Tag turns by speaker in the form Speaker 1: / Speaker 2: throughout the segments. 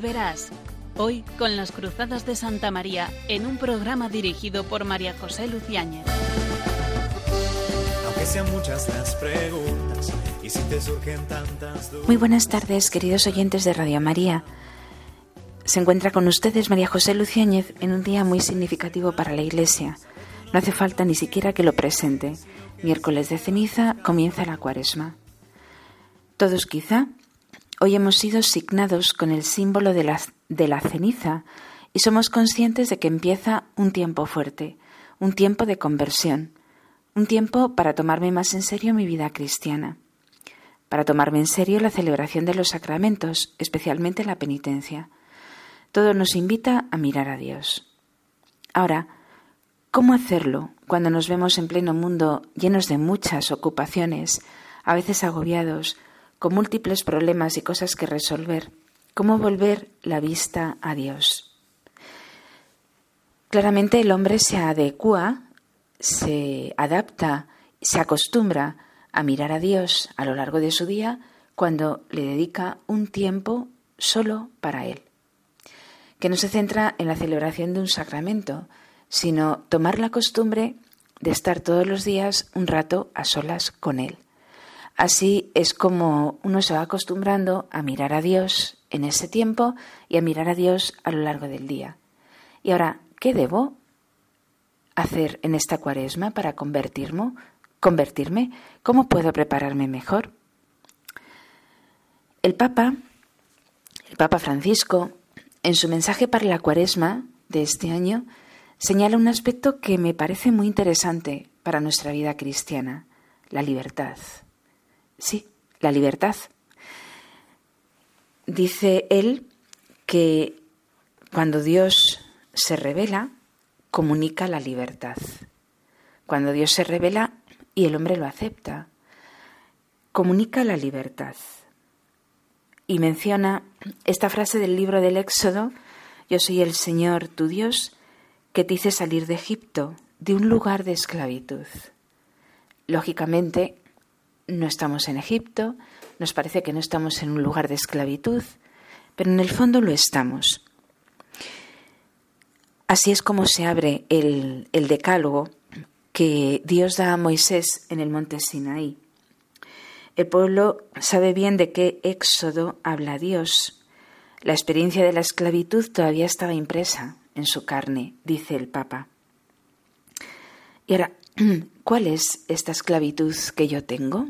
Speaker 1: y verás. Hoy con las Cruzadas de Santa María en un programa dirigido por María José Luciáñez.
Speaker 2: Aunque sean muchas las preguntas y si te surgen tantas dudas.
Speaker 3: Muy buenas tardes, queridos oyentes de Radio María. Se encuentra con ustedes María José Luciáñez en un día muy significativo para la Iglesia. No hace falta ni siquiera que lo presente. Miércoles de ceniza comienza la cuaresma. Todos quizá hoy hemos sido signados con el símbolo de la, de la ceniza y somos conscientes de que empieza un tiempo fuerte, un tiempo de conversión, un tiempo para tomarme más en serio mi vida cristiana, para tomarme en serio la celebración de los sacramentos, especialmente la penitencia. Todo nos invita a mirar a Dios. Ahora, ¿cómo hacerlo cuando nos vemos en pleno mundo llenos de muchas ocupaciones, a veces agobiados, con múltiples problemas y cosas que resolver? ¿Cómo volver la vista a Dios? Claramente el hombre se adecua, se adapta, se acostumbra a mirar a Dios a lo largo de su día cuando le dedica un tiempo solo para Él que no se centra en la celebración de un sacramento, sino tomar la costumbre de estar todos los días un rato a solas con Él. Así es como uno se va acostumbrando a mirar a Dios en ese tiempo y a mirar a Dios a lo largo del día. Y ahora, ¿qué debo hacer en esta cuaresma para convertirme? ¿Convertirme? ¿Cómo puedo prepararme mejor? El Papa, el Papa Francisco, en su mensaje para la cuaresma de este año, señala un aspecto que me parece muy interesante para nuestra vida cristiana, la libertad. Sí, la libertad. Dice él que cuando Dios se revela, comunica la libertad. Cuando Dios se revela y el hombre lo acepta, comunica la libertad y menciona esta frase del libro del Éxodo, yo soy el Señor tu Dios, que te hice salir de Egipto, de un lugar de esclavitud. Lógicamente, no estamos en Egipto, nos parece que no estamos en un lugar de esclavitud, pero en el fondo lo estamos. Así es como se abre el, decálogo que Dios da a Moisés en el monte Sinaí. El pueblo sabe bien de qué éxodo habla Dios. La experiencia de la esclavitud todavía estaba impresa en su carne, dice el Papa. Y ahora, ¿cuál es esta esclavitud que yo tengo?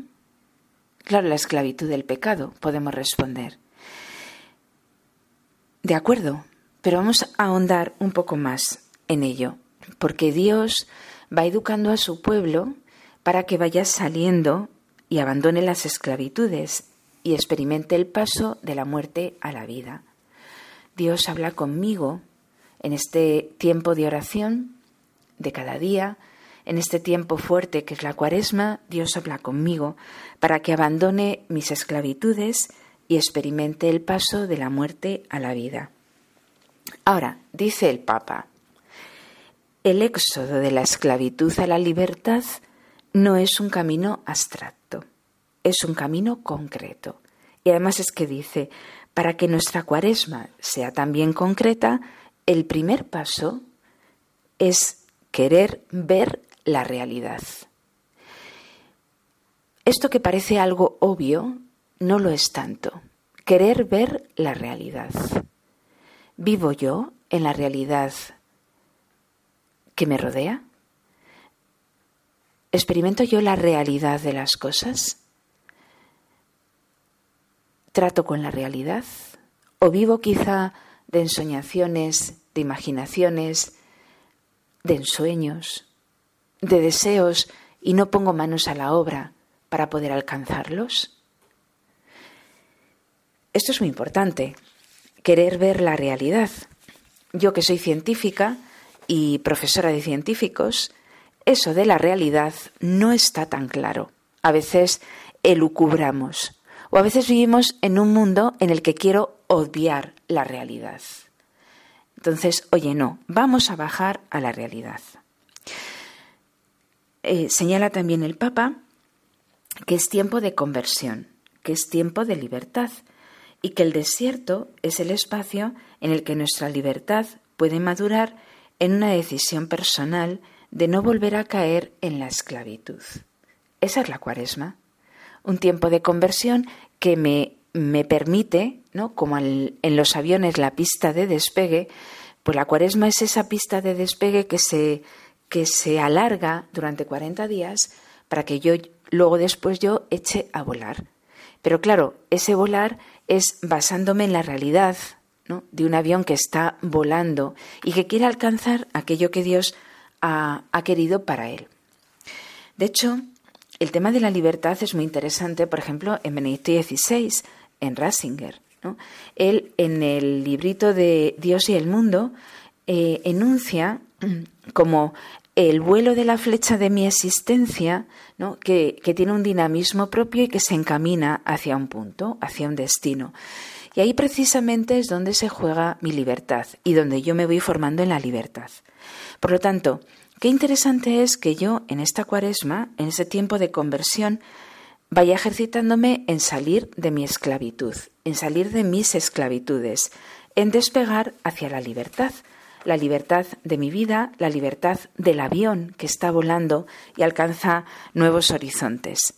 Speaker 3: Claro, la esclavitud del pecado, podemos responder. De acuerdo, pero vamos a ahondar un poco más en ello, porque Dios va educando a su pueblo para que vaya saliendo y abandone las esclavitudes y experimente el paso de la muerte a la vida. Dios habla conmigo en este tiempo de oración de cada día, en este tiempo fuerte que es la cuaresma, Dios habla conmigo para que abandone mis esclavitudes y experimente el paso de la muerte a la vida. Ahora, dice el Papa, el éxodo de la esclavitud a la libertad no es un camino abstracto, es un camino concreto. Y además es que dice, para que nuestra cuaresma sea también concreta, el primer paso es querer ver la realidad. Esto que parece algo obvio, no lo es tanto. Querer ver la realidad. ¿Vivo yo en la realidad que me rodea? ¿Experimento yo la realidad de las cosas? ¿Trato con la realidad? ¿O vivo quizá de ensoñaciones, de imaginaciones, de ensueños, de deseos y no pongo manos a la obra para poder alcanzarlos? Esto es muy importante, querer ver la realidad. Yo que soy científica y profesora de científicos, eso de la realidad no está tan claro. A veces elucubramos o a veces vivimos en un mundo en el que quiero obviar la realidad. Entonces, oye, no, vamos a bajar a la realidad. Eh, señala también el Papa que es tiempo de conversión, que es tiempo de libertad y que el desierto es el espacio en el que nuestra libertad puede madurar en una decisión personal de no volver a caer en la esclavitud. Esa es la cuaresma, un tiempo de conversión que me, me permite, ¿no? como en los aviones la pista de despegue, pues la cuaresma es esa pista de despegue que se, que se alarga durante 40 días para que yo luego después yo eche a volar. Pero claro, ese volar es basándome en la realidad ¿no? de un avión que está volando y que quiere alcanzar aquello que Dios ha, ha querido para él. De hecho, el tema de la libertad es muy interesante, por ejemplo, en Benedicto XVI, en Ratzinger. Él, en el librito de Dios y el mundo, eh, enuncia como el vuelo de la flecha de mi existencia, que, que, tiene un dinamismo propio y que se encamina hacia un punto, hacia un destino. Y ahí precisamente es donde se juega mi libertad y donde yo me voy formando en la libertad. Por lo tanto, qué interesante es que yo en esta cuaresma, en ese tiempo de conversión, vaya ejercitándome en salir de mi esclavitud, en salir de mis esclavitudes, en despegar hacia la libertad, la libertad de mi vida, la libertad del avión que está volando y alcanza nuevos horizontes.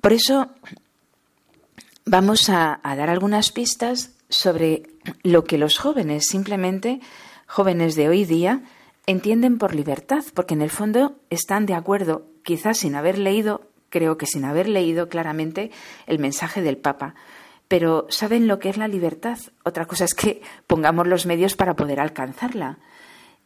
Speaker 3: Por eso vamos a, dar algunas pistas sobre lo que los jóvenes, simplemente jóvenes de hoy día, entienden por libertad, porque en el fondo están de acuerdo, quizás sin haber leído creo que sin haber leído claramente el mensaje del Papa. Pero ¿saben lo que es la libertad? Otra cosa es que pongamos los medios para poder alcanzarla.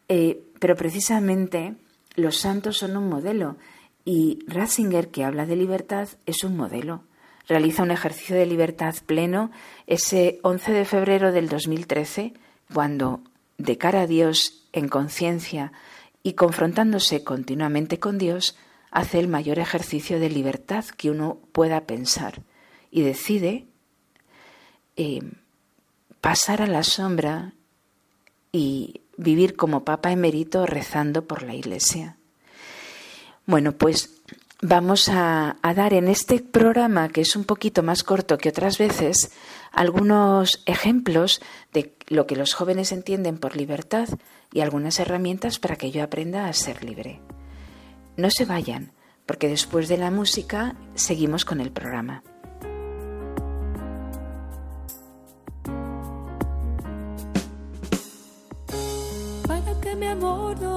Speaker 3: Eh, pero precisamente los santos son un modelo y Ratzinger, que habla de libertad, es un modelo. Realiza un ejercicio de libertad pleno ese 11 de febrero del 2013, cuando, de cara a Dios, en conciencia y confrontándose continuamente con Dios, hace el mayor ejercicio de libertad que uno pueda pensar y decide eh, pasar a la sombra y vivir como Papa emérito rezando por la Iglesia. Bueno, pues vamos a, dar en este programa, que es un poquito más corto que otras veces, algunos ejemplos de lo que los jóvenes entienden por libertad y algunas herramientas para que yo aprenda a ser libre. No se vayan, porque después de la música seguimos con el programa.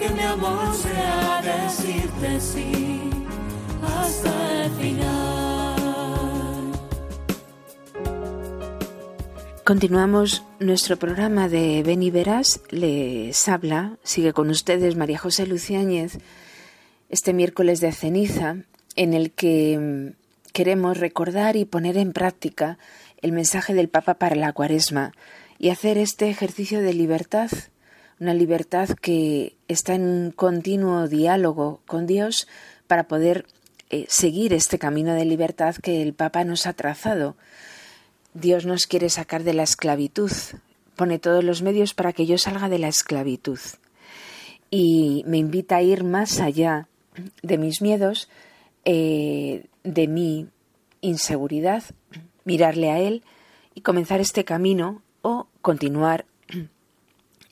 Speaker 4: Que decirte sí hasta el final.
Speaker 3: Continuamos nuestro programa de Ven y Verás. Les habla, sigue con ustedes María José Luciáñez, este miércoles de ceniza, en el que mm, queremos recordar y poner en práctica el mensaje del Papa para la cuaresma y hacer este ejercicio de libertad, una libertad que está en un continuo diálogo con Dios para poder eh, seguir este camino de libertad que el Papa nos ha trazado. Dios nos quiere sacar de la esclavitud, pone todos los medios para que yo salga de la esclavitud. Y me invita a ir más allá de mis miedos, eh, de mi inseguridad, mirarle a Él y comenzar este camino o continuar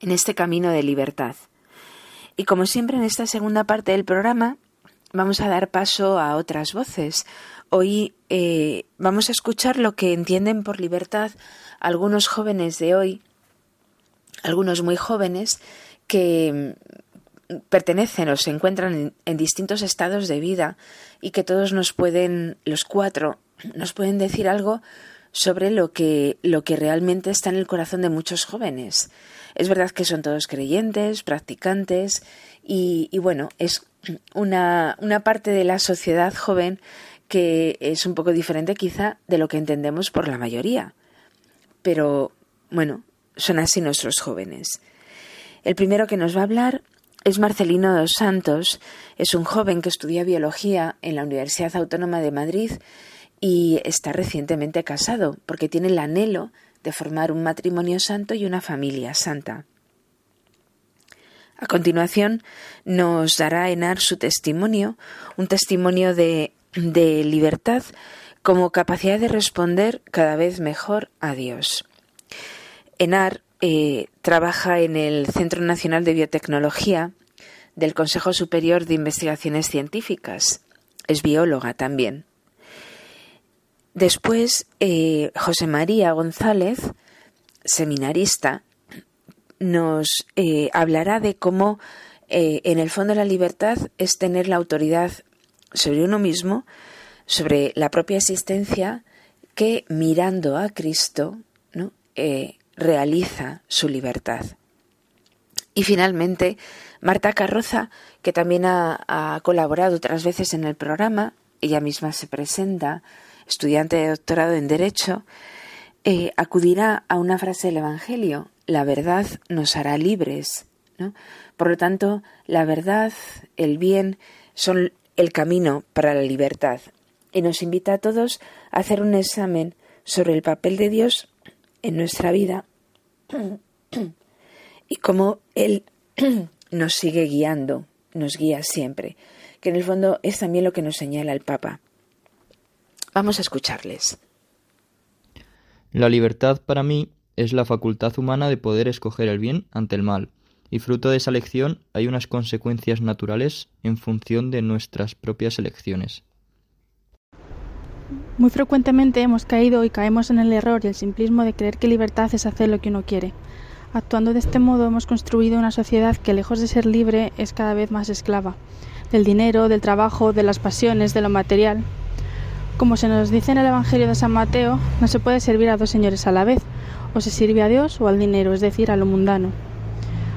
Speaker 3: en este camino de libertad. Y como siempre en esta segunda parte del programa vamos a dar paso a otras voces. Hoy eh, vamos a escuchar lo que entienden por libertad algunos jóvenes de hoy, algunos muy jóvenes que mm, pertenecen o se encuentran en, distintos estados de vida y que todos nos pueden, los cuatro, nos pueden decir algo sobre lo que, lo que realmente está en el corazón de muchos jóvenes. Es verdad que son todos creyentes, practicantes y, bueno, es una, una parte de la sociedad joven que es un poco diferente quizá de lo que entendemos por la mayoría. Pero bueno, son así nuestros jóvenes. El primero que nos va a hablar es Marcelino dos Santos, es un joven que estudia biología en la Universidad Autónoma de Madrid y está recientemente casado porque tiene el anhelo de formar un matrimonio santo y una familia santa. A continuación nos dará Enar su testimonio, un testimonio de, libertad como capacidad de responder cada vez mejor a Dios. Enar eh, trabaja en el Centro Nacional de Biotecnología del Consejo Superior de Investigaciones Científicas. Es bióloga también. Después, eh, José María González, seminarista, nos eh, hablará de cómo en el fondo la libertad es tener la autoridad sobre uno mismo, sobre la propia existencia, que mirando a Cristo realiza su libertad. Y finalmente, Marta Carroza, que también ha, colaborado otras veces en el programa, ella misma se presenta, estudiante de doctorado en Derecho, eh, acudirá a una frase del Evangelio, la verdad nos hará libres. Por lo tanto, la verdad, el bien, son el camino para la libertad. Y nos invita a todos a hacer un examen sobre el papel de Dios en nuestra vida y cómo Él nos sigue guiando, nos guía siempre, que en el fondo es también lo que nos señala el Papa. Vamos a escucharles.
Speaker 5: La libertad para mí es la facultad humana de poder escoger el bien ante el mal, y fruto de esa elección hay unas consecuencias naturales en función de nuestras propias elecciones.
Speaker 6: Muy frecuentemente hemos caído y caemos en el error y el simplismo de creer que libertad es hacer lo que uno quiere. Actuando de este modo hemos construido una sociedad que lejos de ser libre es cada vez más esclava, del dinero, del trabajo, de las pasiones, de lo material. Como se nos dice en el Evangelio de San Mateo, no se puede servir a dos señores a la vez, o se sirve a Dios o al dinero, es decir, a lo mundano.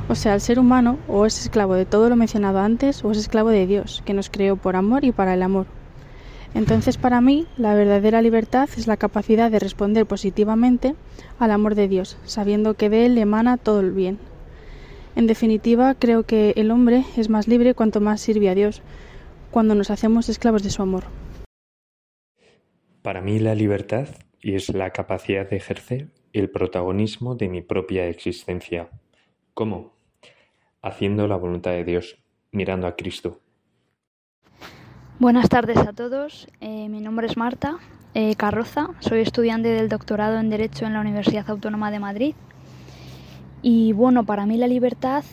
Speaker 6: O sea, el ser humano o es esclavo de todo lo mencionado antes o es esclavo de Dios, que nos creó por amor y para el amor. Entonces para mí la verdadera libertad es la capacidad de responder positivamente al amor de Dios, sabiendo que de Él emana todo el bien. En definitiva, creo que el hombre es más libre cuanto más sirve a Dios, cuando nos hacemos esclavos de su amor.
Speaker 7: Para mí la libertad es la capacidad de ejercer el protagonismo de mi propia existencia. ¿Cómo? Haciendo la voluntad de Dios, mirando a Cristo.
Speaker 8: Buenas tardes a todos. Eh, mi nombre es Marta eh, Carroza. Soy estudiante del doctorado en Derecho en la Universidad Autónoma de Madrid. Y bueno, para mí la libertad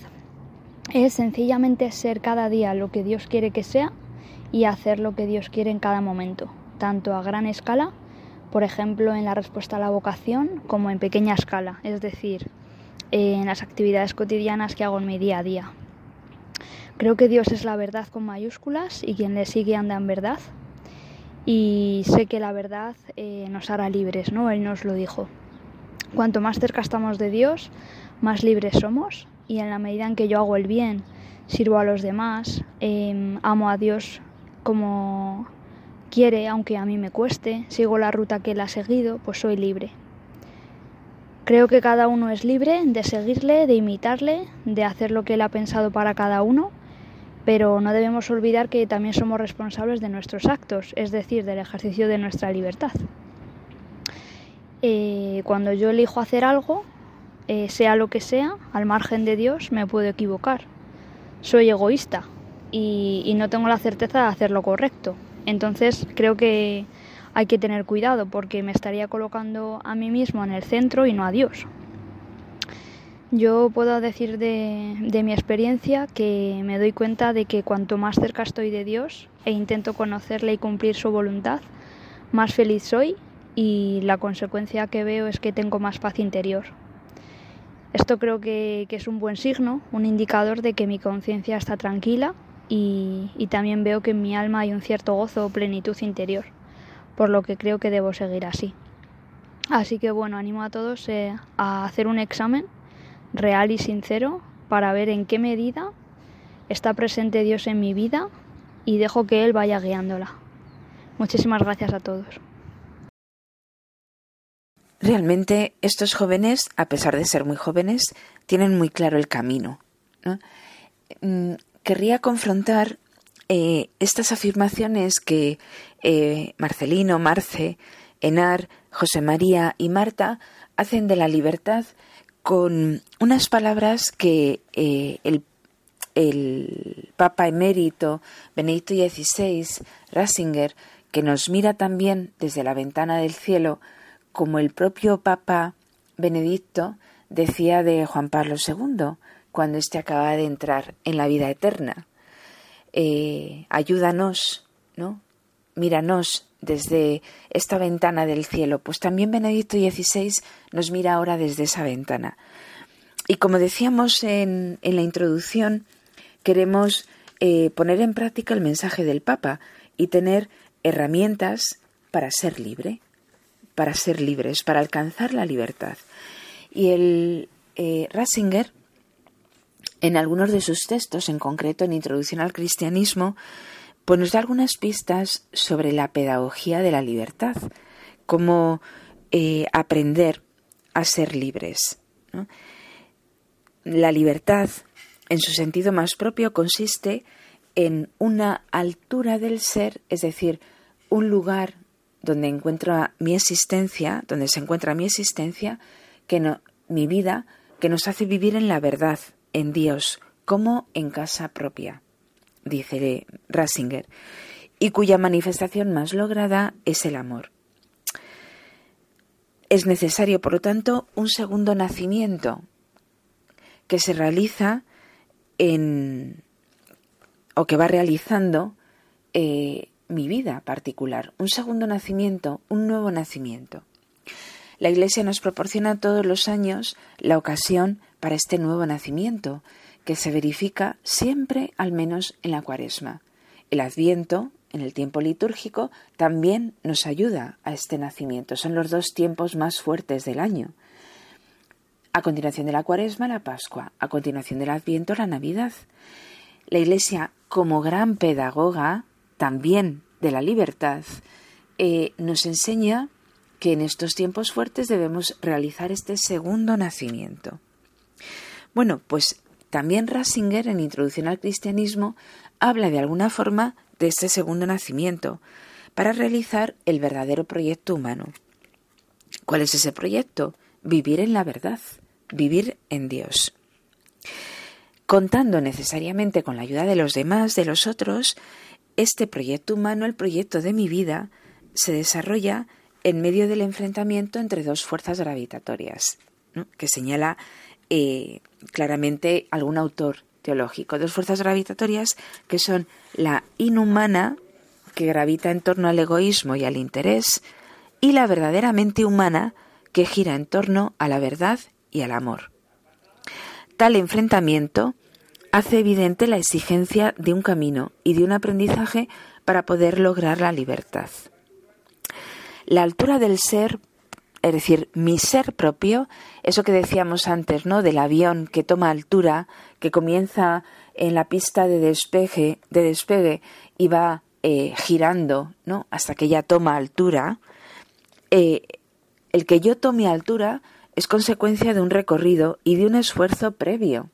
Speaker 8: es sencillamente ser cada día lo que Dios quiere que sea y hacer lo que Dios quiere en cada momento, tanto a gran escala, por ejemplo, en la respuesta a la vocación, como en pequeña escala, es decir, en las actividades cotidianas que hago en mi día a día. Creo que Dios es la verdad con mayúsculas y quien le sigue anda en verdad. Y sé que la verdad eh, nos hará libres, ¿no? Él nos lo dijo. Cuanto más cerca estamos de Dios, más libres somos. Y en la medida en que yo hago el bien, sirvo a los demás, em, amo a Dios como quiere, aunque a mí me cueste, sigo la ruta que Él ha seguido, pues soy libre. Creo que cada uno es libre de seguirle, de imitarle, de hacer lo que Él ha pensado para cada uno pero no debemos olvidar que también somos responsables de nuestros actos, es decir, del ejercicio de nuestra libertad. Eh, cuando yo elijo hacer algo, eh, sea lo que sea, al margen de Dios, me puedo equivocar. Soy egoísta y, y no tengo la certeza de hacer lo correcto. Entonces creo que hay que tener cuidado porque me estaría colocando a mí mismo en el centro y no a Dios. Yo puedo decir de, mi experiencia que me doy cuenta de que cuanto más cerca estoy de Dios e intento conocerle y cumplir su voluntad, más feliz soy y la consecuencia que veo es que tengo más paz interior. Esto creo que es un buen signo, un indicador de que mi conciencia está tranquila y, también veo que en mi alma hay un cierto gozo o plenitud interior, por lo que creo que debo seguir así. Así que bueno, animo a todos eh, a hacer un examen real y sincero para ver en qué medida está presente Dios en mi vida y dejo que Él vaya guiándola. Muchísimas gracias a todos.
Speaker 3: Realmente estos jóvenes, a pesar de ser muy jóvenes, tienen muy claro el camino. ¿no? Querría confrontar eh, estas afirmaciones que eh, Marcelino, Marce, Enar, José María y Marta hacen de la libertad con unas palabras que eh, el, el, Papa emérito Benedicto XVI, Ratzinger, que nos mira también desde la ventana del cielo, como el propio Papa Benedicto decía de Juan Pablo II, cuando éste acaba de entrar en la vida eterna. Eh, ayúdanos, ¿no? Míranos desde esta ventana del cielo. Pues también Benedicto XVI nos mira ahora desde esa ventana. Y como decíamos en, en la introducción, queremos eh, poner en práctica el mensaje del Papa y tener herramientas para ser libre, para ser libres, para alcanzar la libertad. Y el eh, Ratzinger, en algunos de sus textos, en concreto en Introducción al Cristianismo, pues nos da algunas pistas sobre la pedagogía de la libertad, cómo eh, aprender a ser libres. La libertad, en su sentido más propio, consiste en una altura del ser, es decir, un lugar donde encuentro mi existencia, donde se encuentra mi existencia, que no, mi vida, que nos hace vivir en la verdad, en Dios, como en casa propia, dice Ratzinger, y cuya manifestación más lograda es el amor. Es necesario, por lo tanto, un segundo nacimiento que se realiza en o que va realizando eh, mi vida particular, un segundo nacimiento, un nuevo nacimiento. La Iglesia nos proporciona todos los años la ocasión para este nuevo nacimiento, que se verifica siempre al menos en la cuaresma. El adviento, en el tiempo litúrgico, también nos ayuda a este nacimiento. Son los dos tiempos más fuertes del año. A continuación de la cuaresma, la Pascua. A continuación del adviento, la Navidad. La Iglesia, como gran pedagoga, también de la libertad, eh, nos enseña que en estos tiempos fuertes debemos realizar este segundo nacimiento. Bueno, pues también Ratzinger en Introducción al Cristianismo habla de alguna forma de este segundo nacimiento para realizar el verdadero proyecto humano. ¿Cuál es ese proyecto? Vivir en la verdad, vivir en Dios. Contando necesariamente con la ayuda de los demás, de los otros, este proyecto humano, el proyecto de mi vida, se desarrolla en medio del enfrentamiento entre dos fuerzas gravitatorias, que señala eh, claramente algún autor teológico. Dos fuerzas gravitatorias que son la inhumana, que gravita en torno al egoísmo y al interés, y la verdaderamente humana, que gira en torno a la verdad y al amor. Tal enfrentamiento hace evidente la exigencia de un camino y de un aprendizaje para poder lograr la libertad. La altura del ser, es decir, mi ser propio, eso que decíamos antes, ¿no? Del avión que toma altura, que comienza en la pista de despegue, de despegue y va eh, girando, ¿no? Hasta que ya toma altura. Eh, el que yo tome altura es consecuencia de un recorrido y de un esfuerzo previo.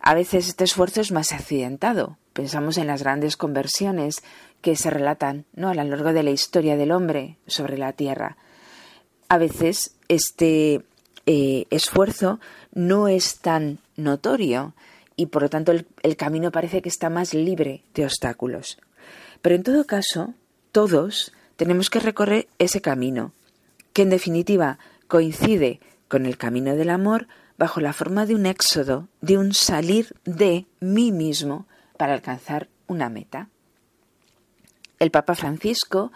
Speaker 3: A veces este esfuerzo es más accidentado. Pensamos en las grandes conversiones que se relatan ¿no? a lo largo de la historia del hombre sobre la tierra. A veces este eh, esfuerzo no es tan notorio y por lo tanto el, camino parece que está más libre de obstáculos. Pero en todo caso, todos tenemos que recorrer ese camino, que en definitiva coincide con el camino del amor bajo la forma de un éxodo, de un salir de mí mismo para alcanzar una meta. El Papa Francisco,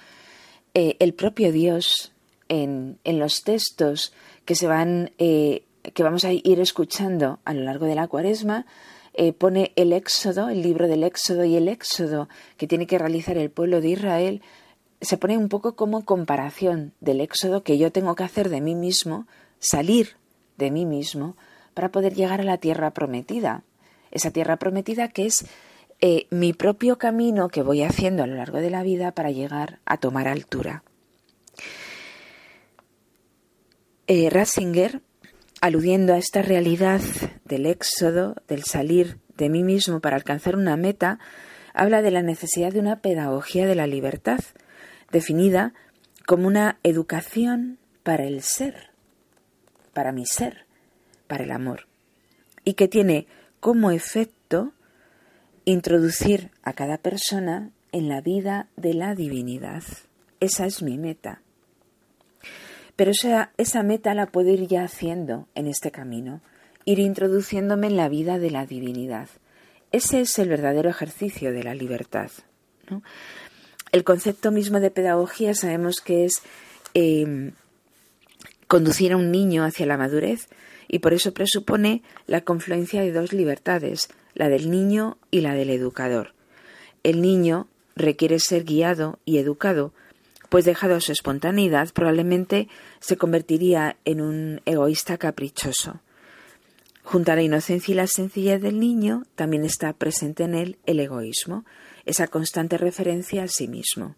Speaker 3: eh, el propio Dios, en, los textos que se van, eh, que vamos a ir escuchando a lo largo de la cuaresma, eh, pone el Éxodo, el libro del Éxodo y el Éxodo que tiene que realizar el pueblo de Israel, se pone un poco como comparación del Éxodo que yo tengo que hacer de mí mismo, salir de mí mismo, para poder llegar a la tierra prometida. Esa tierra prometida que es eh, mi propio camino que voy haciendo a lo largo de la vida para llegar a tomar altura. Eh, Ratzinger, aludiendo a esta realidad del éxodo, del salir de mí mismo para alcanzar una meta, habla de la necesidad de una pedagogía de la libertad, definida como una educación para el ser, para mi ser, para el amor, y que tiene como efecto introducir a cada persona en la vida de la divinidad. Esa es mi meta. Pero esa, esa meta la puedo ir ya haciendo en este camino, ir introduciéndome en la vida de la divinidad. Ese es el verdadero ejercicio de la libertad. El concepto mismo de pedagogía sabemos que es eh, conducir a un niño hacia la madurez y por eso presupone la confluencia de dos libertades, la del niño y la del educador. El niño requiere ser guiado y educado, pues dejado su espontaneidad probablemente se convertiría en un egoísta caprichoso. Junto a la inocencia y la sencillez del niño también está presente en él el egoísmo, esa constante referencia a sí mismo.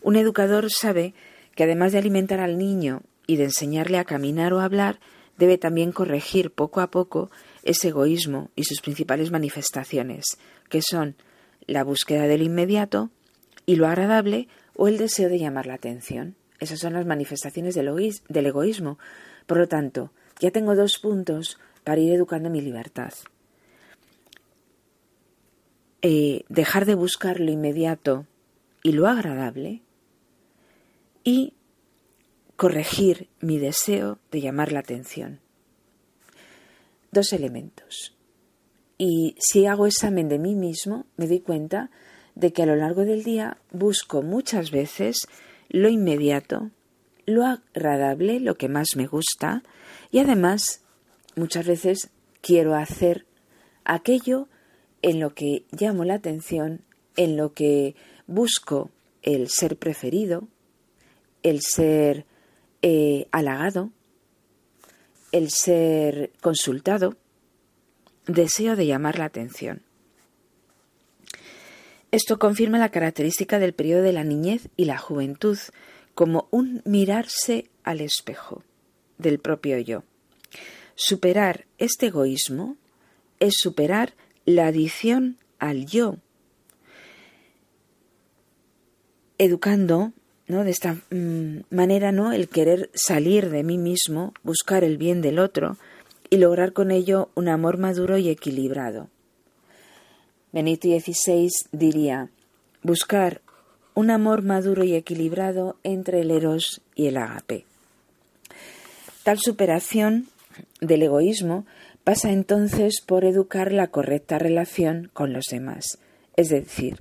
Speaker 3: Un educador sabe que además de alimentar al niño y de enseñarle a caminar o hablar, debe también corregir poco a poco ese egoísmo y sus principales manifestaciones, que son la búsqueda del inmediato y lo agradable o el deseo de llamar la atención. Esas son las manifestaciones del, egoísmo. Por lo tanto, ya tengo dos puntos para ir educando mi libertad. Eh, dejar de buscar lo inmediato y lo agradable y corregir mi deseo de llamar la atención dos elementos. Y si hago examen de mí mismo, me doy cuenta de que a lo largo del día busco muchas veces lo inmediato, lo agradable, lo que más me gusta, y además muchas veces quiero hacer aquello en lo que llamo la atención, en lo que busco el ser preferido, el ser eh, halagado, el ser consultado, deseo de llamar la atención. Esto confirma la característica del periodo de la niñez y la juventud como un mirarse al espejo del propio yo. Superar este egoísmo es superar la adición al yo, educando de esta mm, manera, ¿no? El querer salir de mí mismo, buscar el bien del otro y lograr con ello un amor maduro y equilibrado. Benito XVI diría, buscar un amor maduro y equilibrado entre el eros y el agape. Tal superación del egoísmo pasa entonces por educar la correcta relación con los demás, es decir,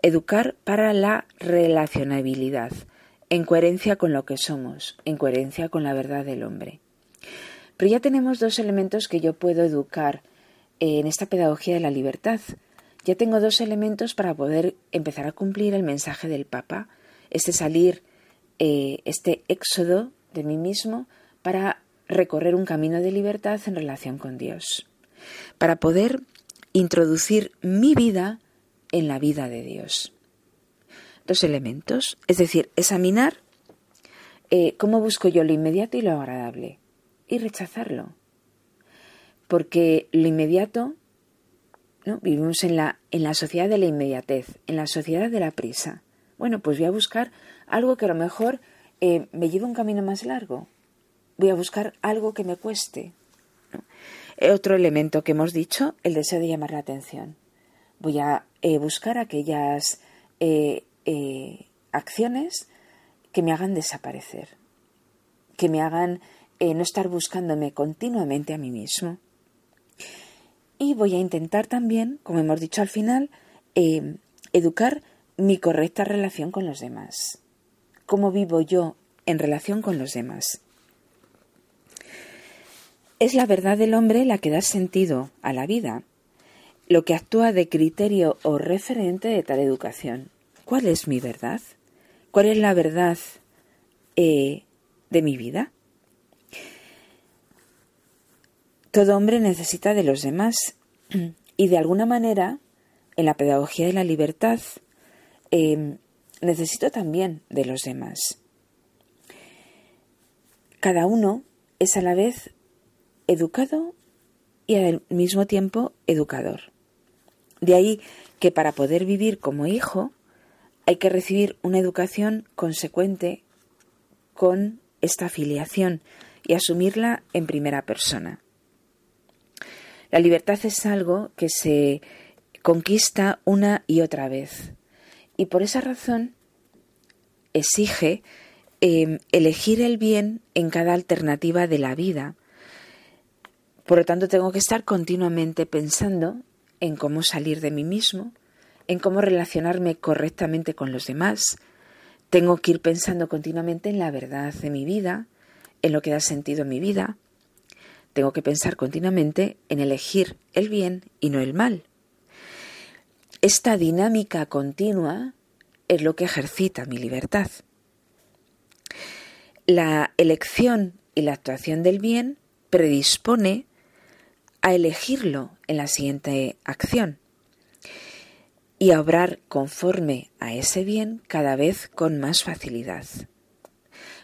Speaker 3: Educar para la relacionabilidad, en coherencia con lo que somos, en coherencia con la verdad del hombre. Pero ya tenemos dos elementos que yo puedo educar en esta pedagogía de la libertad. Ya tengo dos elementos para poder empezar a cumplir el mensaje del Papa, este salir, eh, este éxodo de mí mismo para recorrer un camino de libertad en relación con Dios, para poder introducir mi vida en la vida de Dios. Dos elementos, es decir, examinar eh, cómo busco yo lo inmediato y lo agradable y rechazarlo. Porque lo inmediato, vivimos en la, en la sociedad de la inmediatez, en la sociedad de la prisa. Bueno, pues voy a buscar algo que a lo mejor eh, me lleve un camino más largo. Voy a buscar algo que me cueste. Otro elemento que hemos dicho, el deseo de llamar la atención. Voy a eh, buscar aquellas eh, eh, acciones que me hagan desaparecer, que me hagan eh, no estar buscándome continuamente a mí mismo. Y voy a intentar también, como hemos dicho al final, eh, educar mi correcta relación con los demás. ¿Cómo vivo yo en relación con los demás? Es la verdad del hombre la que da sentido a la vida, lo que actúa de criterio o referente de tal educación. ¿Cuál es mi verdad? ¿Cuál es la verdad eh, de mi vida? Todo hombre necesita de los demás y de alguna manera, en la pedagogía de la libertad, em, necesito también de los demás. Cada uno es a la vez educado y al mismo tiempo educador. De ahí que para poder vivir como hijo hay que recibir una educación consecuente con esta filiación y asumirla en primera persona. La libertad es algo que se conquista una y otra vez y por esa razón exige em, elegir el bien en cada alternativa de la vida. Por lo tanto, tengo que estar continuamente pensando en cómo salir de mí mismo, en cómo relacionarme correctamente con los demás. Tengo que ir pensando continuamente en la verdad de mi vida, en lo que da sentido a mi vida. Tengo que pensar continuamente en elegir el bien y no el mal. Esta dinámica continua es lo que ejercita mi libertad. La elección y la actuación del bien predispone a elegirlo en la siguiente acción y a obrar conforme a ese bien cada vez con más facilidad.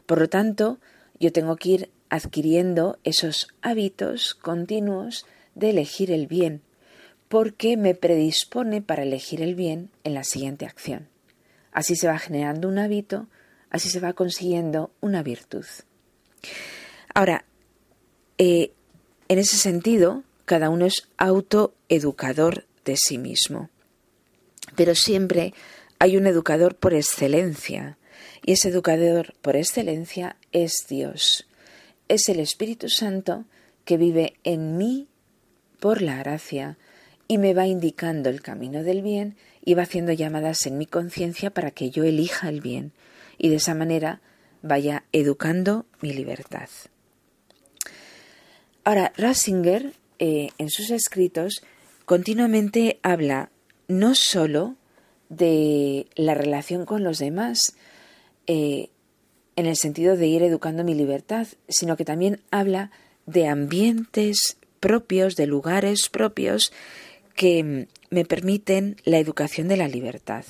Speaker 3: Por lo tanto, yo tengo que ir adquiriendo esos hábitos continuos de elegir el bien, porque me predispone para elegir el bien en la siguiente acción. Así se va generando un hábito, así se va consiguiendo una virtud. Ahora, eh, en ese sentido, cada uno es autoeducador de sí mismo. Pero siempre hay un educador por excelencia, y ese educador por excelencia es Dios. Es el Espíritu Santo que vive en mí por la gracia y me va indicando el camino del bien y va haciendo llamadas en mi conciencia para que yo elija el bien y de esa manera vaya educando mi libertad. Ahora, Ratzinger, eh, en sus escritos, continuamente habla no sólo de la relación con los demás, eh, en el sentido de ir educando mi libertad, sino que también habla de ambientes propios, de lugares propios que me permiten la educación de la libertad.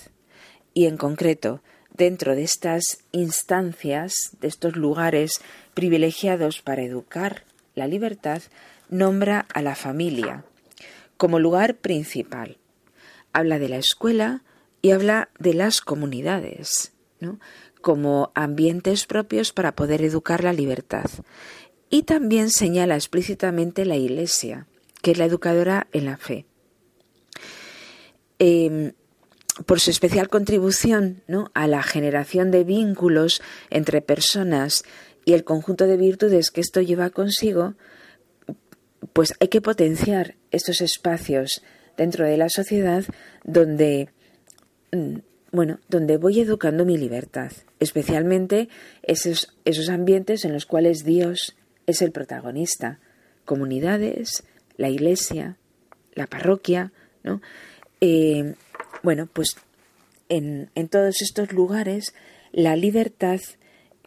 Speaker 3: Y en concreto, dentro de estas instancias, de estos lugares privilegiados para educar la libertad, nombra a la familia como lugar principal. Habla de la escuela y habla de las comunidades, como ambientes propios para poder educar la libertad. Y también señala explícitamente la Iglesia, que es la educadora en la fe. Em, por su especial contribución a la generación de vínculos entre personas y el conjunto de virtudes que esto lleva consigo, pues hay que potenciar estos espacios dentro de la sociedad donde, mm, bueno, donde voy educando mi libertad, especialmente esos, esos ambientes en los cuales Dios es el protagonista, comunidades, la iglesia, la parroquia, ¿no? Eh, bueno, pues en, todos estos lugares la libertad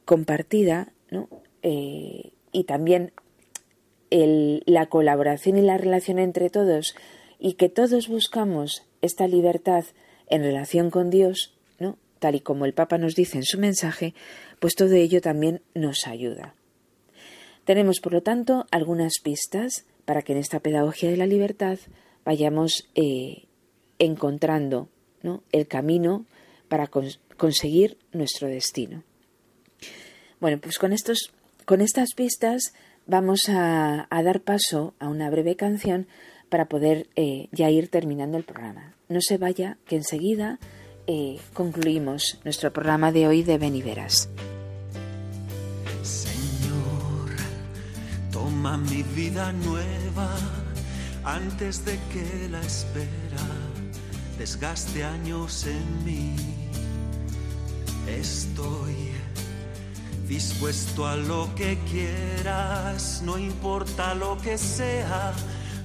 Speaker 3: compartida ¿no? Eh, y también la colaboración y la relación entre todos y que todos buscamos esta libertad en relación con Dios, ¿no? tal y como el Papa nos dice en su mensaje, pues todo ello también nos ayuda. Tenemos, por lo tanto, algunas pistas para que en esta pedagogía de la libertad vayamos eh, encontrando el camino para conseguir nuestro destino. Bueno, pues con, estos, con estas pistas vamos a, dar paso a una breve canción para poder eh, ya ir terminando el programa. No se vaya, que enseguida eh, concluimos nuestro programa de hoy de Beniveras.
Speaker 9: Señor, Toma mi vida nueva antes de que la espera desgaste años en mí. Estoy dispuesto a lo que quieras, no importa lo que sea,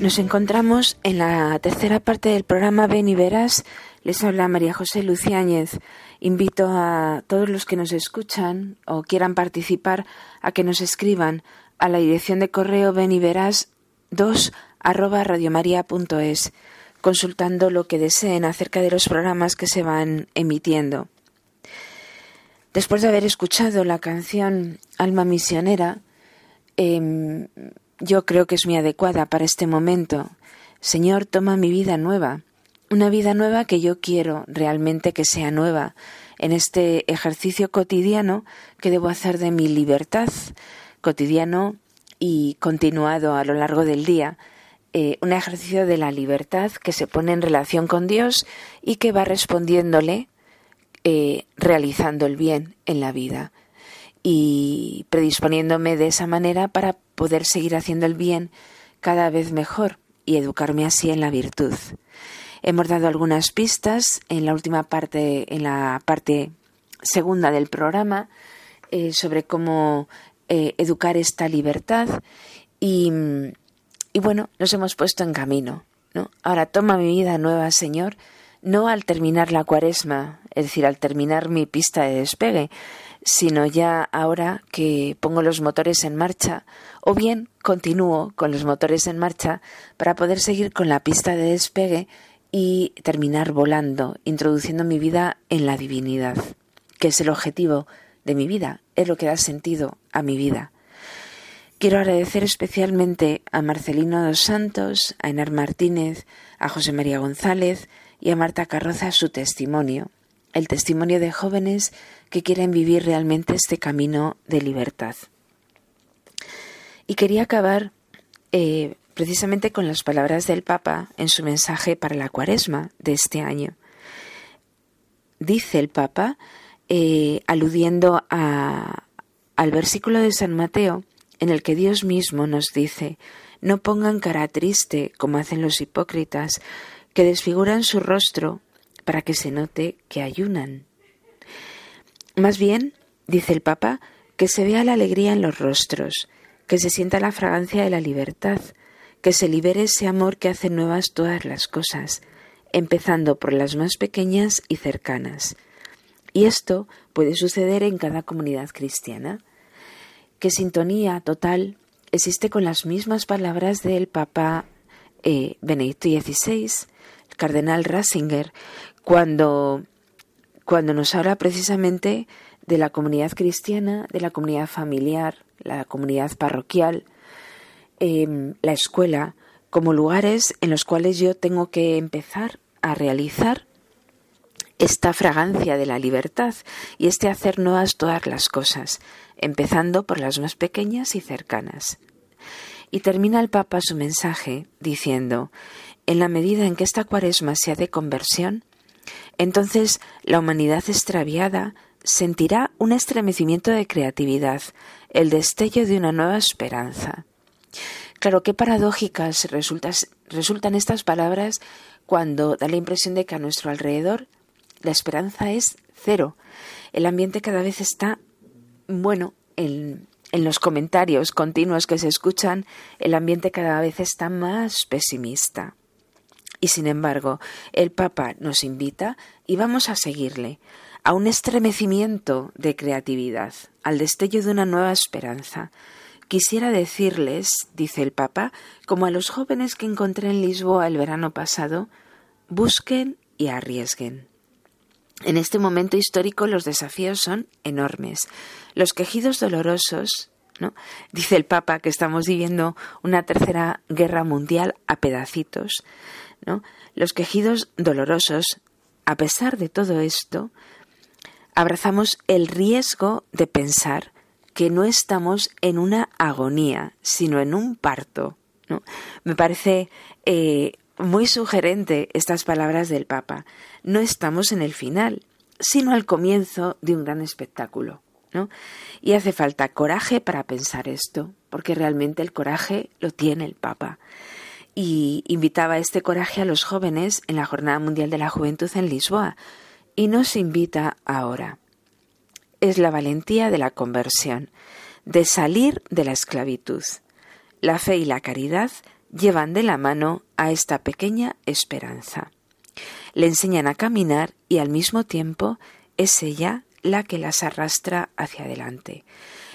Speaker 3: Nos encontramos en la tercera parte del programa Ven y Verás. Les habla María José Luciáñez. Invito a todos los que nos escuchan o quieran participar a que nos escriban a la dirección de correo ven y verás 2 arroba radiomaria.es consultando lo que deseen acerca de los programas que se van emitiendo. Después de haber escuchado la canción Alma Misionera, Em, yo creo que es muy adecuada para este momento. Señor, toma mi vida nueva, una vida nueva que yo quiero realmente que sea nueva, en este ejercicio cotidiano que debo hacer de mi libertad, cotidiano y continuado a lo largo del día, eh, un ejercicio de la libertad que se pone en relación con Dios y que va respondiéndole eh, realizando el bien en la vida y predisponiéndome de esa manera para poder seguir haciendo el bien cada vez mejor y educarme así en la virtud. Hemos dado algunas pistas en la última parte, en la parte segunda del programa, eh, sobre cómo eh, educar esta libertad y, y, bueno, nos hemos puesto en camino. ¿no? Ahora toma mi vida nueva, Señor, no al terminar la cuaresma, es decir, al terminar mi pista de despegue, sino ya ahora que pongo los motores en marcha, o bien continúo con los motores en marcha para poder seguir con la pista de despegue y terminar volando, introduciendo mi vida en la divinidad, que es el objetivo de mi vida, es lo que da sentido a mi vida. Quiero agradecer especialmente a Marcelino dos Santos, a Enar Martínez, a José María González y a Marta Carroza su testimonio, el testimonio de jóvenes que quieren vivir realmente este camino de libertad. Y quería acabar eh, precisamente con las palabras del Papa en su mensaje para la cuaresma de este año. Dice el Papa, eh, aludiendo al versículo de San Mateo, en el que Dios mismo nos dice, no pongan cara triste como hacen los hipócritas, que desfiguran su rostro para que se note que ayunan. Más bien, dice el Papa, que se vea la alegría en los rostros, que se sienta la fragancia de la libertad, que se libere ese amor que hace nuevas todas las cosas, empezando por las más pequeñas y cercanas. Y esto puede suceder en cada comunidad cristiana. Que sintonía total existe con las mismas palabras del Papa eh, Benedicto XVI, el cardenal Ratzinger, cuando cuando nos habla precisamente de la comunidad cristiana, de la comunidad familiar, la comunidad parroquial, em, la escuela, como lugares en los cuales yo tengo que empezar a realizar esta fragancia de la libertad y este hacer nuevas todas las cosas, empezando por las más pequeñas y cercanas. Y termina el Papa su mensaje diciendo, en la medida en que esta cuaresma sea de conversión, entonces la humanidad extraviada sentirá un estremecimiento de creatividad, el destello de una nueva esperanza. Claro, qué paradójicas resultan estas palabras cuando da la impresión de que a nuestro alrededor la esperanza es cero. El ambiente cada vez está, bueno, en, en los comentarios continuos que se escuchan, el ambiente cada vez está más pesimista. Y sin embargo, el Papa nos invita, y vamos a seguirle, a un estremecimiento de creatividad, al destello de una nueva esperanza. Quisiera decirles, dice el Papa, como a los jóvenes que encontré en Lisboa el verano pasado, busquen y arriesguen. En este momento histórico los desafíos son enormes. Los quejidos dolorosos ¿no? Dice el Papa que estamos viviendo una tercera guerra mundial a pedacitos. Los quejidos dolorosos, a pesar de todo esto, abrazamos el riesgo de pensar que no estamos en una agonía, sino en un parto. Me parece eh, muy sugerente estas palabras del Papa. No estamos en el final, sino al comienzo de un gran espectáculo. Y hace falta coraje para pensar esto, porque realmente el coraje lo tiene el Papa. Y invitaba este coraje a los jóvenes en la Jornada Mundial de la Juventud en Lisboa, y nos invita ahora. Es la valentía de la conversión, de salir de la esclavitud. La fe y la caridad llevan de la mano a esta pequeña esperanza. Le enseñan a caminar y al mismo tiempo es ella la que las arrastra hacia adelante.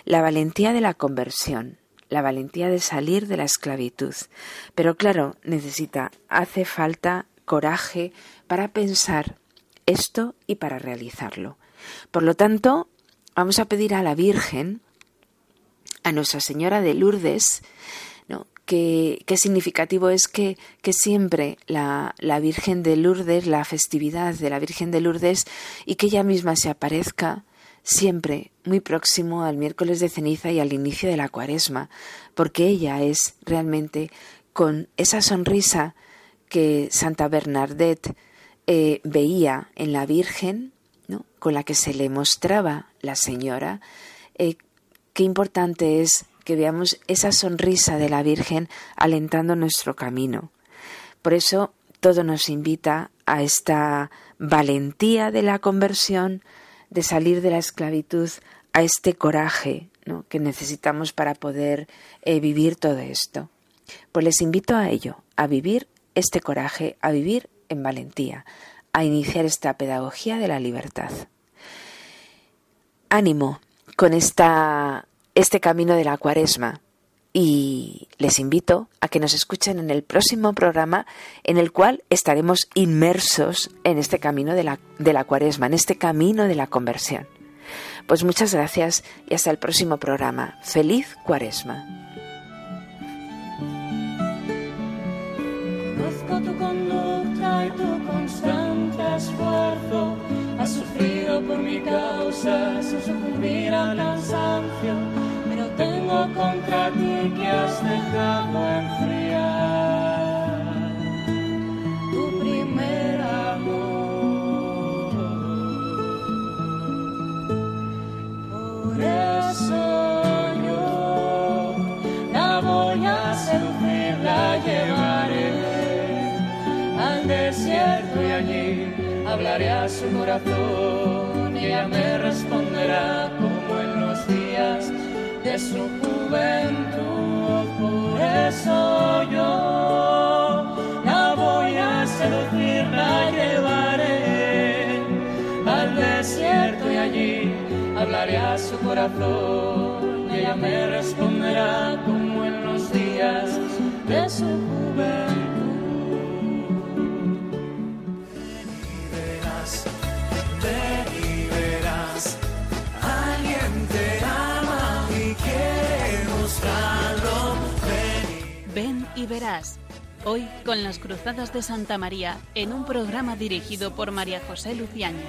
Speaker 3: La valentía de la conversión, la valentía de salir de la esclavitud. Pero claro, necesita, hace falta coraje para pensar esto y para realizarlo. Por lo tanto, vamos a pedir a la Virgen, a Nuestra Señora de Lourdes, qué, significativo es que, que siempre la, la, Virgen de Lourdes, la festividad de la Virgen de Lourdes, y que ella misma se aparezca siempre muy próximo al miércoles de ceniza y al inicio de la cuaresma, porque ella es realmente con esa sonrisa que Santa Bernadette eh, veía en la Virgen, ¿no? con la que se le mostraba la Señora, eh, qué importante es que veamos esa sonrisa de la Virgen alentando nuestro camino. Por eso todo nos invita a esta valentía de la conversión, de salir de la esclavitud, a este coraje que necesitamos para poder eh, vivir todo esto. Pues les invito a ello, a vivir este coraje, a vivir en valentía, a iniciar esta pedagogía de la libertad. Ánimo con esta este camino de la cuaresma. Y les invito a que nos escuchen en el próximo programa en el cual estaremos inmersos en este camino de la, de la cuaresma, en este camino de la conversión. Pues muchas gracias y hasta el próximo programa. Feliz cuaresma.
Speaker 4: Contra ti que has dejado enfriar me responderá como en los días de su juventud.
Speaker 1: y verás. Hoy con las Cruzadas de Santa María en un programa dirigido por María José Luciano.